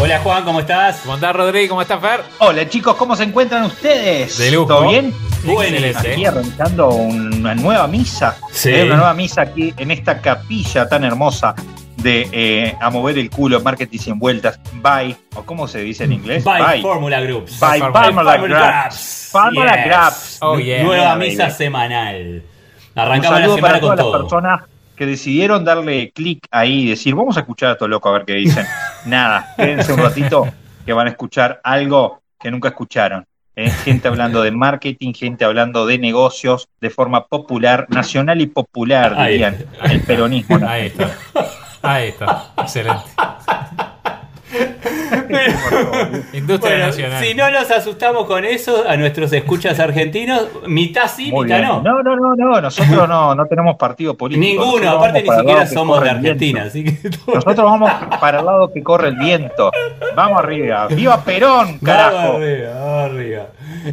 Hola Juan, ¿cómo estás? ¿Cómo estás Rodrigo? ¿Cómo estás Fer? Hola chicos, ¿cómo se encuentran ustedes? De lujo. ¿Todo bien? Bueno, Aquí arrancando una nueva misa. Sí. Una nueva misa aquí en esta capilla tan hermosa de eh, A Mover el Culo, Marketing sin vueltas, by, o cómo se dice en inglés? By, Formula Groups. By Formula Formula Formula Yes. Grabs. Oh, yeah. Nueva misa baby. semanal. Un Arrancamos la saludo semana para con todas las todo. personas que decidieron darle clic ahí y decir, vamos a escuchar a estos locos a ver qué dicen. Nada, quédense un ratito que van a escuchar algo que nunca escucharon. ¿eh? Gente hablando de marketing, gente hablando de negocios de forma popular, nacional y popular, Ahí. dirían, el peronismo. Ahí está. Ahí está. Excelente. Industria Bueno, nacional. si no nos asustamos con eso, a nuestros escuchas argentinos, mitad sí, Muy mitad bien. no. No, no, no, no, nosotros no, no tenemos partido político. Ninguno, Nosotros aparte vamos ni siquiera somos de. Argentina, así que todo- Nosotros vamos para el lado que corre el viento. Vamos arriba. ¡Viva Perón, Vamos carajo! arriba, vamos arriba.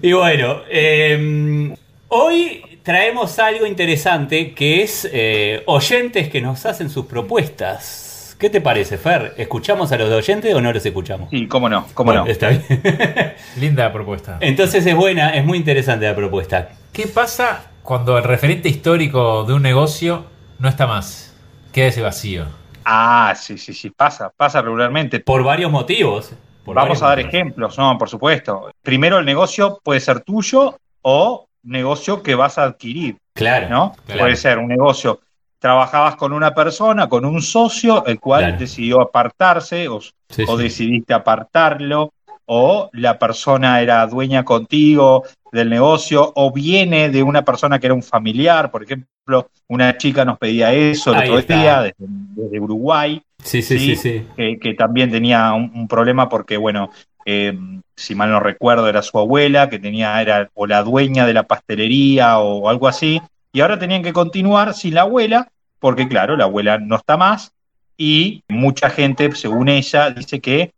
Y bueno, eh, hoy traemos algo interesante que es eh, oyentes que nos hacen sus propuestas. ¿Qué te parece, Fer? ¿Escuchamos a los de oyentes o no los escuchamos? Cómo no, cómo Bueno, no. Está bien. Linda propuesta. Entonces es buena, es muy interesante la propuesta. ¿Qué pasa cuando el referente histórico de un negocio no está más? Queda ese vacío. Ah, sí, sí, sí, pasa, pasa regularmente. Por varios motivos. Por Vamos varios a dar motivos. ejemplos, no, por supuesto. Primero, el negocio puede ser tuyo o negocio que vas a adquirir, Claro. ¿no? Claro. Puede ser un negocio. Trabajabas con una persona, con un socio, el cual Claro. decidió apartarse o, Sí, o sí. decidiste apartarlo, o la persona era dueña contigo del negocio, o viene de una persona que era un familiar, por ejemplo, una chica nos pedía eso el Ahí otro está. día desde, desde Uruguay, Sí, sí, sí, Sí. que, que también tenía un, un problema porque, bueno, eh, si mal no recuerdo, era su abuela, que tenía, era o la dueña de la pastelería o algo así, y ahora tenían que continuar sin la abuela, porque claro, la abuela no está más, y mucha gente, según ella, dice que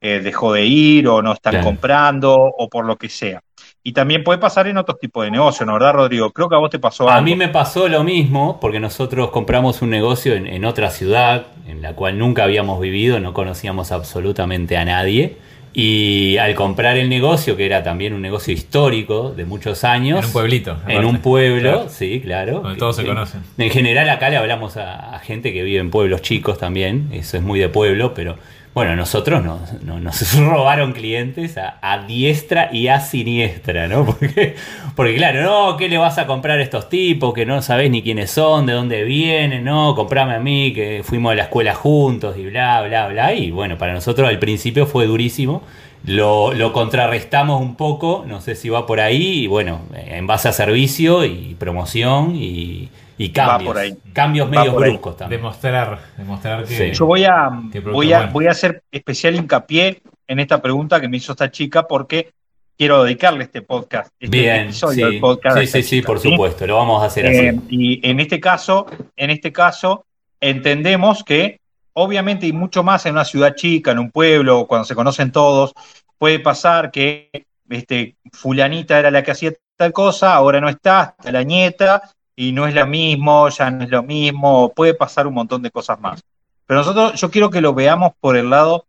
eh, dejó de ir o no están Claro. comprando o por lo que sea. Y también puede pasar en otros tipos de negocios, ¿no verdad, Rodrigo? Creo que a vos te pasó A algo. mí me pasó lo mismo porque nosotros compramos un negocio en, en otra ciudad en la cual nunca habíamos vivido, no conocíamos absolutamente a nadie. Y al comprar el negocio, que era también un negocio histórico de muchos años, En un pueblito. en un pueblo, Claro. sí, claro. Donde todos se En- conocen. En general acá le hablamos a, a gente que vive en pueblos chicos también, eso es muy de pueblo, pero bueno, nosotros nos, no- nos robaron clientes a, a diestra y a siniestra, ¿no? Porque, porque claro, no, ¿qué le vas a comprar a estos tipos que no sabés ni quiénes son, de dónde vienen? No, comprame a mí, que fuimos a la escuela juntos y bla, bla, bla. Y bueno, para nosotros al principio fue durísimo. Lo, lo contrarrestamos un poco, no sé si va por ahí, y bueno, en base a servicio y promoción y, y cambios. por ahí. Cambios medios bruscos también. Demostrar, demostrar que. Sí. Yo voy a, voy, a, bueno. voy a hacer especial hincapié en esta pregunta que me hizo esta chica porque quiero dedicarle este podcast, este Bien, episodio sí, del podcast. sí, sí, sí, chica, por supuesto, lo vamos a hacer Eh, así. y en este caso, en este caso, entendemos que obviamente y mucho más en una ciudad chica, en un pueblo, cuando se conocen todos, puede pasar que este, fulanita era la que hacía tal cosa, ahora no está, está la nieta, y no es lo mismo, ya no es lo mismo, puede pasar un montón de cosas más. Pero nosotros, yo quiero que lo veamos por el lado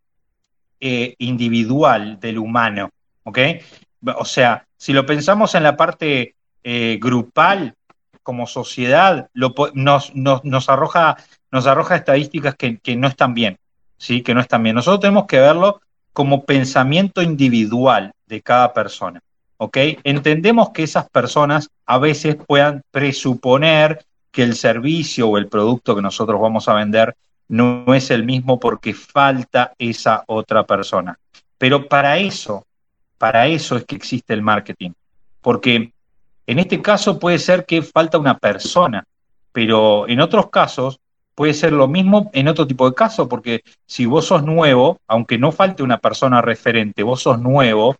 eh, individual del humano, ¿ok? O sea, si lo pensamos en la parte eh, grupal, como sociedad, lo nos, nos, nos arroja, nos arroja estadísticas que, que no están bien, ¿sí? Que no están bien. Nosotros tenemos que verlo como pensamiento individual de cada persona, ¿ok? Entendemos que esas personas a veces puedan presuponer que el servicio o el producto que nosotros vamos a vender no es el mismo porque falta esa otra persona. Pero para eso, para eso es que existe el marketing. Porque en este caso puede ser que falta una persona, pero en otros casos puede ser lo mismo en otro tipo de caso, porque si vos sos nuevo, aunque no falte una persona referente, vos sos nuevo,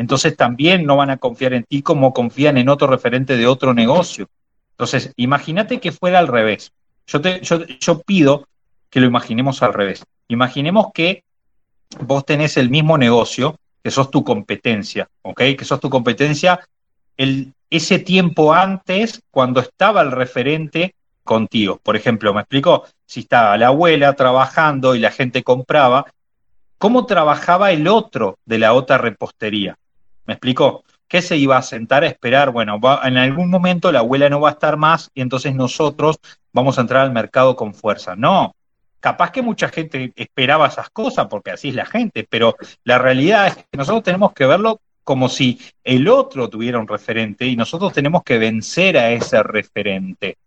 entonces también no van a confiar en ti como confían en otro referente de otro negocio. Entonces, imagínate que fuera al revés. Yo, te, yo, yo pido que lo imaginemos al revés. Imaginemos que vos tenés el mismo negocio, que sos tu competencia, ¿ok? Que sos tu competencia el, ese tiempo antes, cuando estaba el referente contigo. Por ejemplo, me explico, si estaba la abuela trabajando y la gente compraba, ¿cómo trabajaba el otro de la otra repostería? ¿Me explico? ¿Qué se iba a sentar a esperar? Bueno, en algún momento la abuela no va a estar más y entonces nosotros vamos a entrar al mercado con fuerza. No, capaz que mucha gente esperaba esas cosas porque así es la gente, pero la realidad es que nosotros tenemos que verlo como si el otro tuviera un referente y nosotros tenemos que vencer a ese referente,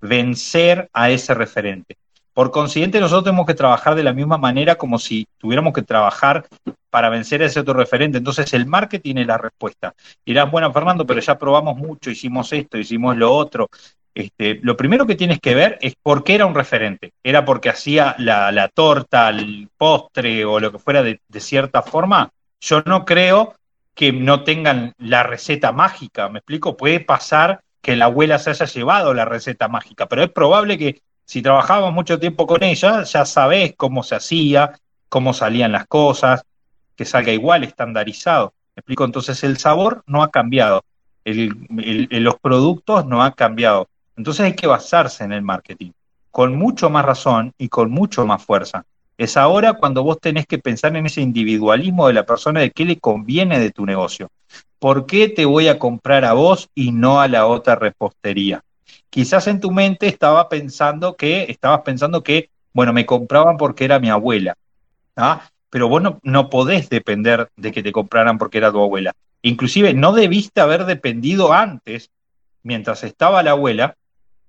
vencer a ese referente. Por consiguiente, nosotros tenemos que trabajar de la misma manera como si tuviéramos que trabajar para vencer a ese otro referente. Entonces, el marketing es la respuesta. Dirás, bueno, Fernando, pero ya probamos mucho, hicimos esto, hicimos lo otro. Este, lo primero que tienes que ver es por qué era un referente. ¿Era porque hacía la, torta, el postre o lo que fuera de, de cierta forma? Yo no creo que no tengan la receta mágica. ¿Me explico? Puede pasar que la abuela se haya llevado la receta mágica, pero es probable que si trabajamos mucho tiempo con ella, ya sabés cómo se hacía, cómo salían las cosas, que salga igual, estandarizado. ¿Me explico? Entonces el sabor no ha cambiado, los productos no han cambiado. Entonces hay que basarse en el marketing, con mucho más razón y con mucho más fuerza. Es ahora cuando vos tenés que pensar en ese individualismo de la persona de qué le conviene de tu negocio. ¿Por qué te voy a comprar a vos y no a la otra repostería? Quizás en tu mente estaba pensando que, estabas pensando que, bueno, me compraban porque era mi abuela, ¿ah? pero vos no, podés depender de que te compraran porque era tu abuela. Inclusive no debiste haber dependido antes, mientras estaba la abuela,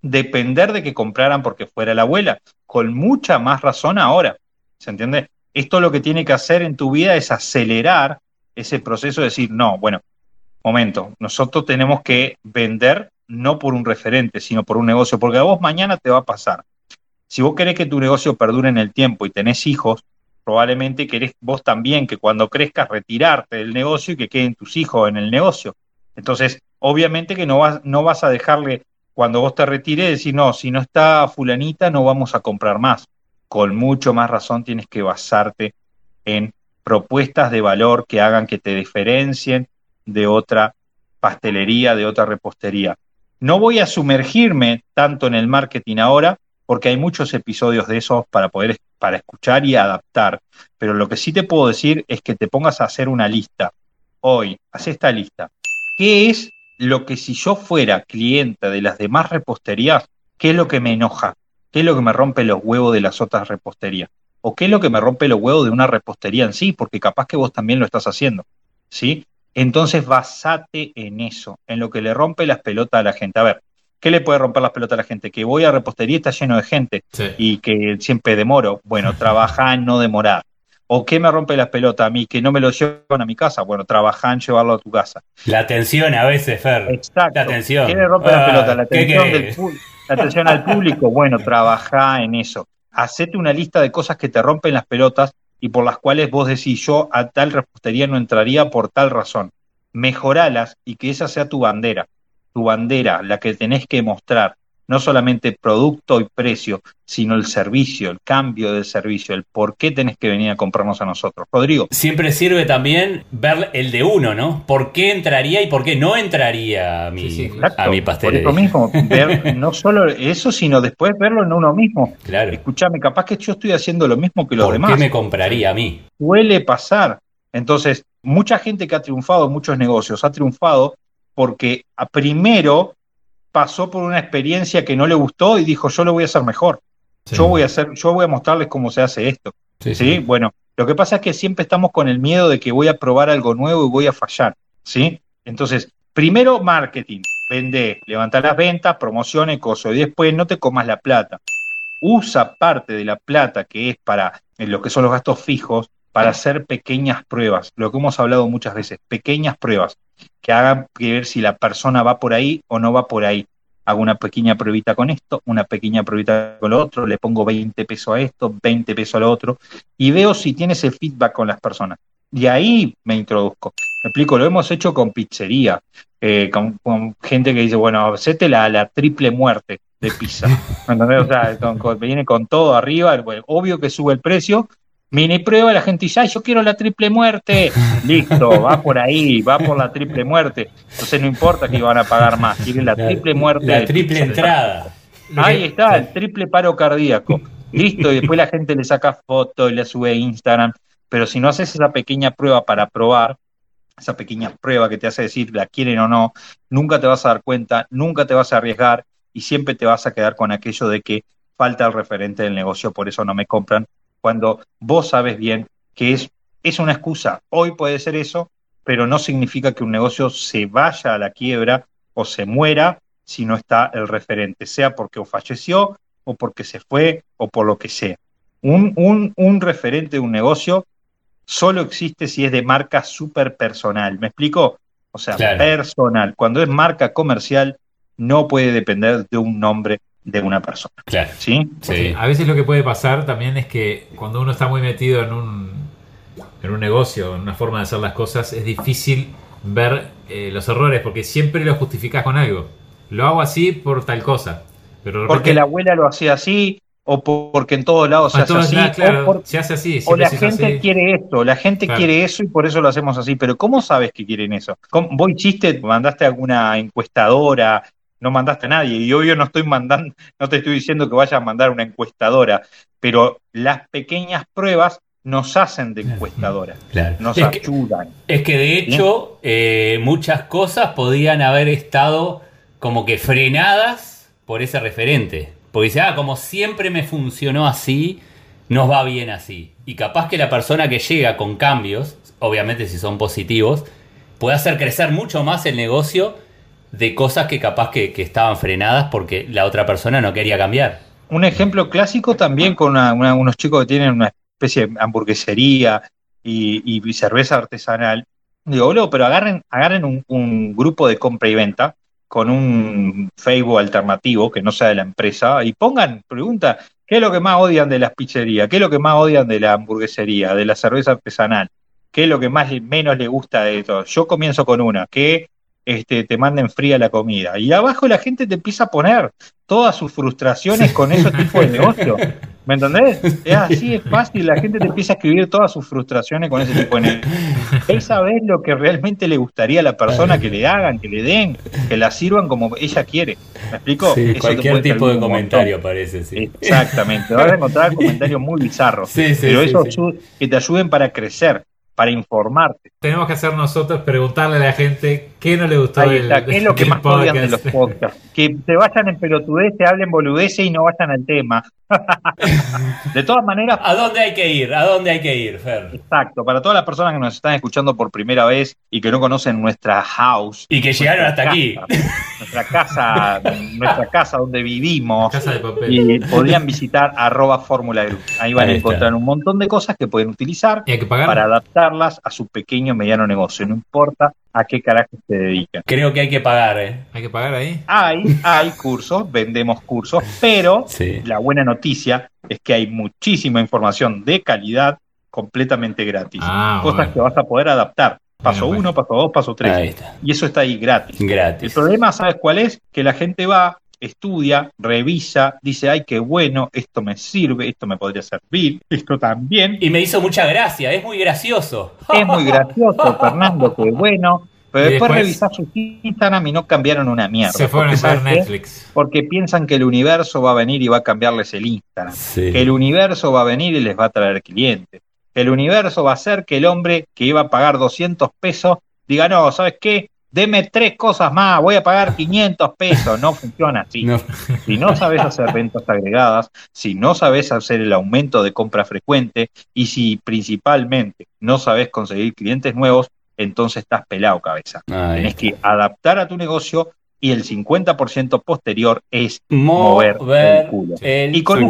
depender de que compraran porque fuera la abuela, con mucha más razón ahora. ¿Se entiende? Esto lo que tiene que hacer en tu vida es acelerar ese proceso de decir, no, bueno, momento, nosotros tenemos que vender no por un referente, sino por un negocio, porque a vos mañana te va a pasar. Si vos querés que tu negocio perdure en el tiempo y tenés hijos, probablemente querés vos también que cuando crezcas retirarte del negocio y que queden tus hijos en el negocio. Entonces, obviamente que no vas, no vas a dejarle, cuando vos te retires, decir, no, si no está fulanita, no vamos a comprar más. Con mucho más razón tienes que basarte en propuestas de valor que hagan que te diferencien de otra pastelería, de otra repostería. No voy a sumergirme tanto en el marketing ahora, porque hay muchos episodios de esos para poder para escuchar y adaptar. Pero lo que sí te puedo decir es que te pongas a hacer una lista. Hoy, haz esta lista. ¿Qué es lo que si yo fuera cliente de las demás reposterías, qué es lo que me enoja? ¿Qué es lo que me rompe los huevos de las otras reposterías? ¿O qué es lo que me rompe los huevos de una repostería en sí? Porque capaz que vos también lo estás haciendo. ¿Sí? Entonces basate en eso, en lo que le rompe las pelotas a la gente. A ver, ¿qué le puede romper las pelotas a la gente? Que voy a repostería y está lleno de gente y que siempre demoro. Bueno, trabaja en no demorar. ¿O qué me rompe las pelotas a mí? Que no me lo llevan a mi casa. Bueno, trabaja en llevarlo a tu casa. La atención a veces, Fer. Exacto. La atención. ¿Qué le rompe las pelotas? La atención, del, la atención al público. Bueno, trabaja en eso. Hacete una lista de cosas que te rompen las pelotas y por las cuales vos decís yo a tal repostería no entraría por tal razón. Mejoralas y que esa sea tu bandera, tu bandera, la que tenés que mostrar, no solamente producto y precio, sino el servicio, el cambio del servicio, el por qué tenés que venir a comprarnos a nosotros. Rodrigo. Siempre sirve también ver el de uno, ¿no? ¿Por qué entraría y por qué no entraría a mi, a mi pastelería? Por eso mismo, ver no solo eso, sino después verlo en uno mismo. Claro. Escúchame, capaz que yo estoy haciendo lo mismo que los demás. ¿Por qué me compraría a mí? Suele pasar. Entonces, mucha gente que ha triunfado en muchos negocios ha triunfado porque a primero pasó por una experiencia que no le gustó y dijo, yo lo voy a hacer mejor. Yo voy a hacer, yo voy a mostrarles cómo se hace esto. Sí, Bueno, lo que pasa es que siempre estamos con el miedo de que voy a probar algo nuevo y voy a fallar. ¿Sí? Entonces, primero marketing, vende, levanta las ventas, promocione cosas y después no te comas la plata. Usa parte de la plata que es para lo que son los gastos fijos para hacer pequeñas pruebas, lo que hemos hablado muchas veces, pequeñas pruebas que hagan ver si la persona va por ahí o no va por ahí. hago una pequeña pruebita con esto, una pequeña pruebita con lo otro, le pongo 20 pesos a esto, 20 pesos a lo otro, y veo si tienes el feedback con las personas. Y ahí me introduzco. Me explico, lo hemos hecho con pizzería, eh, con, gente que dice, bueno, hacete la, la triple muerte de pizza. O sea, viene con todo arriba, obvio que sube el precio, Mini prueba, la gente dice, ay, yo quiero la triple muerte. Listo, va por ahí, va por la triple muerte. Entonces no importa que van a pagar más, quieren la, triple muerte. La triple entrada. Ahí está, el triple paro cardíaco. Listo, y después la gente le saca fotos y le sube a Instagram. Pero si no haces esa pequeña prueba para probar, esa pequeña prueba que te hace decir la quieren o no, nunca te vas a dar cuenta, nunca te vas a arriesgar y siempre te vas a quedar con aquello de que falta el referente del negocio, por eso no me compran, cuando vos sabes bien que es, es una excusa. Hoy puede ser eso, pero no significa que un negocio se vaya a la quiebra o se muera si no está el referente, sea porque falleció o porque se fue o por lo que sea. Un, un, un referente de un negocio solo existe si es de marca súper personal. ¿Me explico? O sea, personal. Cuando es marca comercial, no puede depender de un nombre de una persona. Claro. ¿Sí? A veces lo que puede pasar también es que cuando uno está muy metido en un, en un negocio, en una forma de hacer las cosas, es difícil ver eh, los errores porque siempre lo justificas con algo. Lo hago así por tal cosa. Pero porque la abuela lo hacía así, o porque en todos lados se hace así. o se hace así. O la gente quiere esto, la gente quiere eso y por eso lo hacemos así. Pero ¿cómo sabes que quieren eso? ¿Vos hiciste, mandaste alguna encuestadora, no mandaste a nadie. Y obvio no estoy mandando, no te estoy diciendo que vayas a mandar una encuestadora, pero las pequeñas pruebas nos hacen de encuestadora, nos ayudan. es que de hecho eh, muchas cosas podían haber estado como que frenadas por ese referente. Porque dice, ah, como siempre me funcionó así, nos va bien así. Y capaz que la persona que llega con cambios, obviamente si son positivos, puede hacer crecer mucho más el negocio de cosas que capaz que, estaban frenadas porque la otra persona no quería cambiar. Un ejemplo clásico también con unos chicos que tienen una especie de hamburguesería y, cerveza artesanal. Digo, boludo, pero agarren, agarren un, grupo de compra y venta con un Facebook alternativo que no sea de la empresa y pongan, pregunta, ¿qué es lo que más odian de las pizzerías? ¿Qué es lo que más odian de la hamburguesería, de la cerveza artesanal? ¿Qué es lo que más menos le gusta de todo? Yo comienzo con una, que este, te manden fría la comida. Y abajo la gente te empieza a poner todas sus frustraciones con ese tipo de negocio. ¿Me entendés? Es así, es fácil, la gente te empieza a escribir todas sus frustraciones con ese tipo de negocio. Él sabe lo que realmente le gustaría a la persona que le hagan, que le den, que la sirvan como ella quiere. ¿Me explico? cualquier tipo de comentario parece, sí. Exactamente, vas a encontrar comentarios muy bizarros, pero esos que te ayuden para crecer para informarte. Tenemos que hacer nosotros preguntarle a la gente qué no le gustó Ahí está, qué es lo que más odian de los podcasts. Que se vayan en pelotudez, se hablen boludece y no vayan al tema. de todas maneras. ¿A dónde hay que ir? ¿A dónde hay que ir, Fer? Exacto. Para todas las personas que nos están escuchando por primera vez y que no conocen nuestra house. Y que llegaron hasta aquí. Nuestra casa, nuestra casa donde vivimos. Casa de papel. Y podrían visitar arroba Fórmula Group. Ahí van a encontrar un montón de cosas que pueden utilizar para adaptarlas a su pequeño o mediano negocio. No importa a qué carajo se dedican. Creo que hay que pagar, ¿eh? Hay que pagar ahí. Hay, hay cursos, vendemos cursos, pero la buena noticia es que hay muchísima información de calidad completamente gratis. Ah, Cosas que vas a poder adaptar. Paso uno, paso dos, paso tres. Y eso está ahí gratis. gratis. El problema, ¿sabes cuál es? Que la gente va, estudia, revisa, dice, ay, qué bueno, esto me sirve, esto me podría servir, esto también. Y me hizo mucha gracia, es muy gracioso. Es muy gracioso, Fernando, qué bueno. Pero después, revisar su Instagram y no cambiaron una mierda. Se fueron a ver Netflix. Porque piensan que el universo va a venir y va a cambiarles el Instagram. Que el universo va a venir y les va a traer clientes. Que el universo va a hacer que el hombre que iba a pagar 200 pesos diga, no, ¿sabes qué? Deme tres cosas más, voy a pagar 500 pesos. No funciona así. Si no sabes hacer ventas agregadas, si no sabes hacer el aumento de compra frecuente y si principalmente no sabes conseguir clientes nuevos, entonces estás pelado cabeza. Tienes que adaptar a tu negocio y el 50% posterior es mover, el culo. y con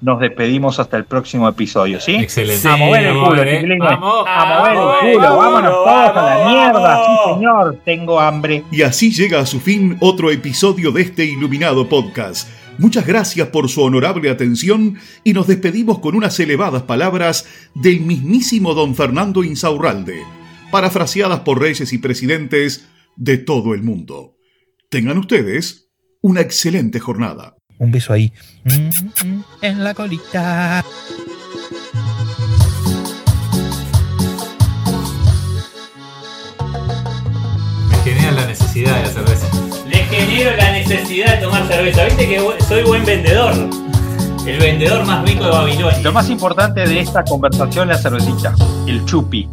nos despedimos hasta el próximo episodio, ¿sí? Excelente. A mover el culo, chiquilines. Vamos. A mover el culo, vámonos todos a la mierda, sí señor, tengo hambre. Y así llega a su fin otro episodio de este iluminado podcast. Muchas gracias por su honorable atención y nos despedimos con unas elevadas palabras del mismísimo don Fernando Insaurralde, parafraseadas por reyes y presidentes de todo el mundo. Tengan ustedes una excelente jornada. Un beso ahí. En la colita. Me genera la necesidad de la cerveza. Le genero la necesidad de tomar cerveza. Viste que soy buen vendedor. El vendedor más rico de Babilonia. Lo más importante de esta conversación es la cervecita, el chupi.